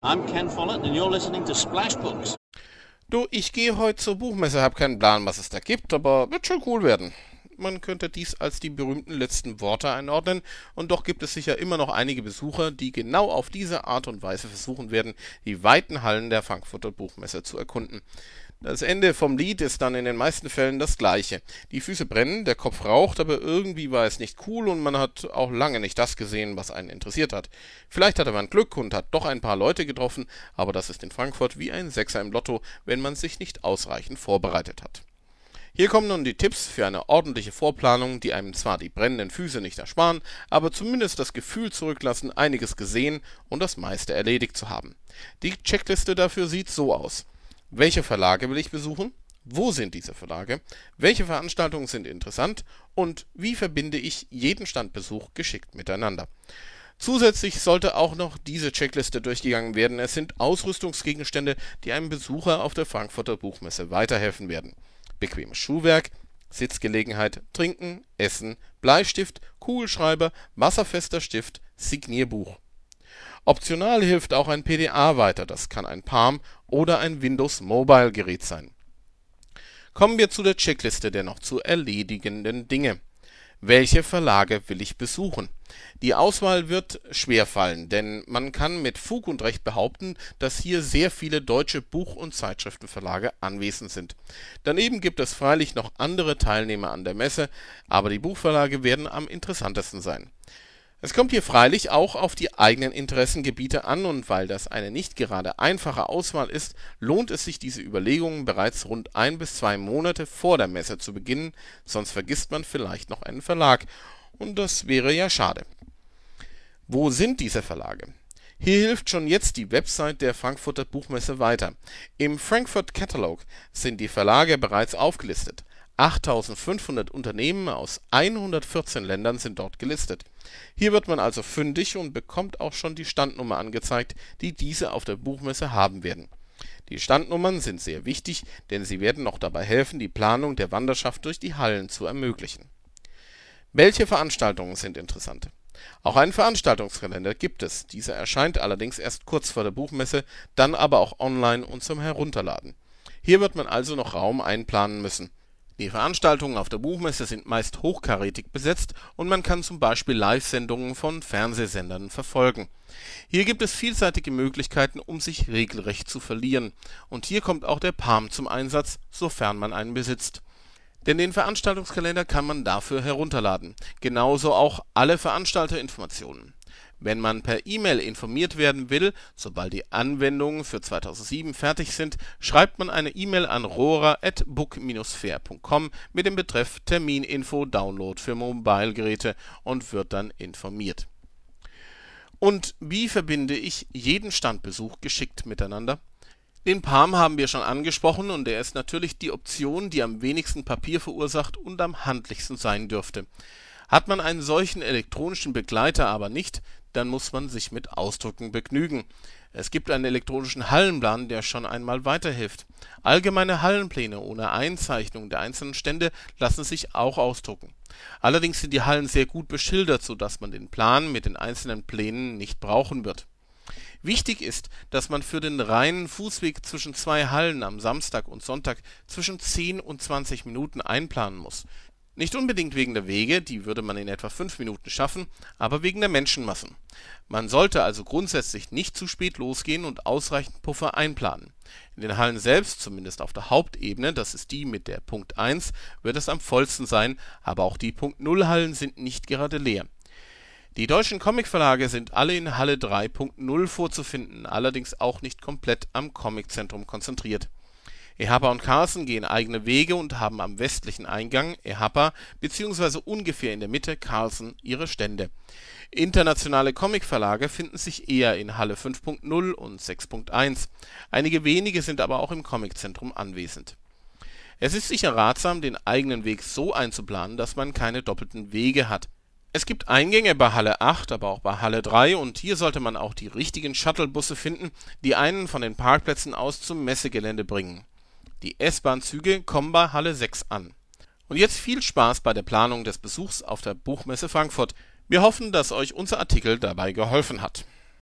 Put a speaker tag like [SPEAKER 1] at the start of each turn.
[SPEAKER 1] I'm Ken Follett and you're listening to Splash Books.
[SPEAKER 2] Du, ich gehe heute zur Buchmesse, hab keinen Plan, was es da gibt, aber wird schon cool werden. Man könnte dies als die berühmten letzten Worte einordnen, und doch gibt es sicher immer noch einige Besucher, die genau auf diese Art und Weise versuchen werden, die weiten Hallen der Frankfurter Buchmesse zu erkunden. Das Ende vom Lied ist dann in den meisten Fällen das gleiche. Die Füße brennen, der Kopf raucht, aber irgendwie war es nicht cool und man hat auch lange nicht das gesehen, was einen interessiert hat. Vielleicht hatte man Glück und hat doch ein paar Leute getroffen, aber das ist in Frankfurt wie ein Sechser im Lotto, wenn man sich nicht ausreichend vorbereitet hat. Hier kommen nun die Tipps für eine ordentliche Vorplanung, die einem zwar die brennenden Füße nicht ersparen, aber zumindest das Gefühl zurücklassen, einiges gesehen und das meiste erledigt zu haben. Die Checkliste dafür sieht so aus. Welche Verlage will ich besuchen? Wo sind diese Verlage? Welche Veranstaltungen sind interessant? Und wie verbinde ich jeden Standbesuch geschickt miteinander? Zusätzlich sollte auch noch diese Checkliste durchgegangen werden. Es sind Ausrüstungsgegenstände, die einem Besucher auf der Frankfurter Buchmesse weiterhelfen werden. Bequemes Schuhwerk, Sitzgelegenheit, Trinken, Essen, Bleistift, Kugelschreiber, wasserfester Stift, Signierbuch. Optional hilft auch ein PDA weiter, das kann ein Palm oder ein Windows Mobile Gerät sein. Kommen wir zu der Checkliste der noch zu erledigenden Dinge. Welche Verlage will ich besuchen? Die Auswahl wird schwer fallen, denn man kann mit Fug und Recht behaupten, dass hier sehr viele deutsche Buch- und Zeitschriftenverlage anwesend sind. Daneben gibt es freilich noch andere Teilnehmer an der Messe, aber die Buchverlage werden am interessantesten sein es kommt hier freilich auch auf die eigenen Interessengebiete an, und weil das eine nicht gerade einfache Auswahl ist, lohnt es sich diese Überlegungen bereits rund ein bis zwei Monate vor der Messe zu beginnen, sonst vergisst man vielleicht noch einen Verlag, und das wäre ja schade. Wo sind diese Verlage? Hier hilft schon jetzt die Website der Frankfurter Buchmesse weiter. Im Frankfurt Catalog sind die Verlage bereits aufgelistet 8500 Unternehmen aus 114 Ländern sind dort gelistet. Hier wird man also fündig und bekommt auch schon die Standnummer angezeigt, die diese auf der Buchmesse haben werden. Die Standnummern sind sehr wichtig, denn sie werden noch dabei helfen, die Planung der Wanderschaft durch die Hallen zu ermöglichen. Welche Veranstaltungen sind interessant? Auch einen Veranstaltungskalender gibt es, dieser erscheint allerdings erst kurz vor der Buchmesse, dann aber auch online und zum Herunterladen. Hier wird man also noch Raum einplanen müssen die Veranstaltungen auf der Buchmesse sind meist hochkarätig besetzt und man kann zum Beispiel Live-Sendungen von Fernsehsendern verfolgen. Hier gibt es vielseitige Möglichkeiten, um sich regelrecht zu verlieren. Und hier kommt auch der Palm zum Einsatz, sofern man einen besitzt. Denn den Veranstaltungskalender kann man dafür herunterladen. Genauso auch alle Veranstalterinformationen wenn man per E-Mail informiert werden will, sobald die Anwendungen für 2007 fertig sind, schreibt man eine E-Mail an rohrer@book-fair.com mit dem Betreff Termininfo Download für Mobilgeräte und wird dann informiert. Und wie verbinde ich jeden Standbesuch geschickt miteinander? Den Palm haben wir schon angesprochen und er ist natürlich die Option, die am wenigsten Papier verursacht und am handlichsten sein dürfte. Hat man einen solchen elektronischen Begleiter aber nicht, dann muss man sich mit Ausdrucken begnügen. Es gibt einen elektronischen Hallenplan, der schon einmal weiterhilft. Allgemeine Hallenpläne ohne Einzeichnung der einzelnen Stände lassen sich auch ausdrucken. Allerdings sind die Hallen sehr gut beschildert, so dass man den Plan mit den einzelnen Plänen nicht brauchen wird. Wichtig ist, dass man für den reinen Fußweg zwischen zwei Hallen am Samstag und Sonntag zwischen 10 und 20 Minuten einplanen muss nicht unbedingt wegen der Wege, die würde man in etwa fünf Minuten schaffen, aber wegen der Menschenmassen. Man sollte also grundsätzlich nicht zu spät losgehen und ausreichend Puffer einplanen. In den Hallen selbst, zumindest auf der Hauptebene, das ist die mit der Punkt 1, wird es am vollsten sein, aber auch die Punkt 0 Hallen sind nicht gerade leer. Die deutschen Comicverlage sind alle in Halle 3.0 vorzufinden, allerdings auch nicht komplett am Comiczentrum konzentriert Ehapa und Carlsen gehen eigene Wege und haben am westlichen Eingang Ehapa bzw. ungefähr in der Mitte Carlsen ihre Stände. Internationale Comicverlage finden sich eher in Halle 5.0 und 6.1, einige wenige sind aber auch im Comiczentrum anwesend. Es ist sicher ratsam, den eigenen Weg so einzuplanen, dass man keine doppelten Wege hat. Es gibt Eingänge bei Halle 8, aber auch bei Halle 3 und hier sollte man auch die richtigen Shuttlebusse finden, die einen von den Parkplätzen aus zum Messegelände bringen die S-Bahn-Züge kommen bei Halle 6 an. Und jetzt viel Spaß bei der Planung des Besuchs auf der Buchmesse Frankfurt. Wir hoffen, dass euch unser Artikel dabei geholfen hat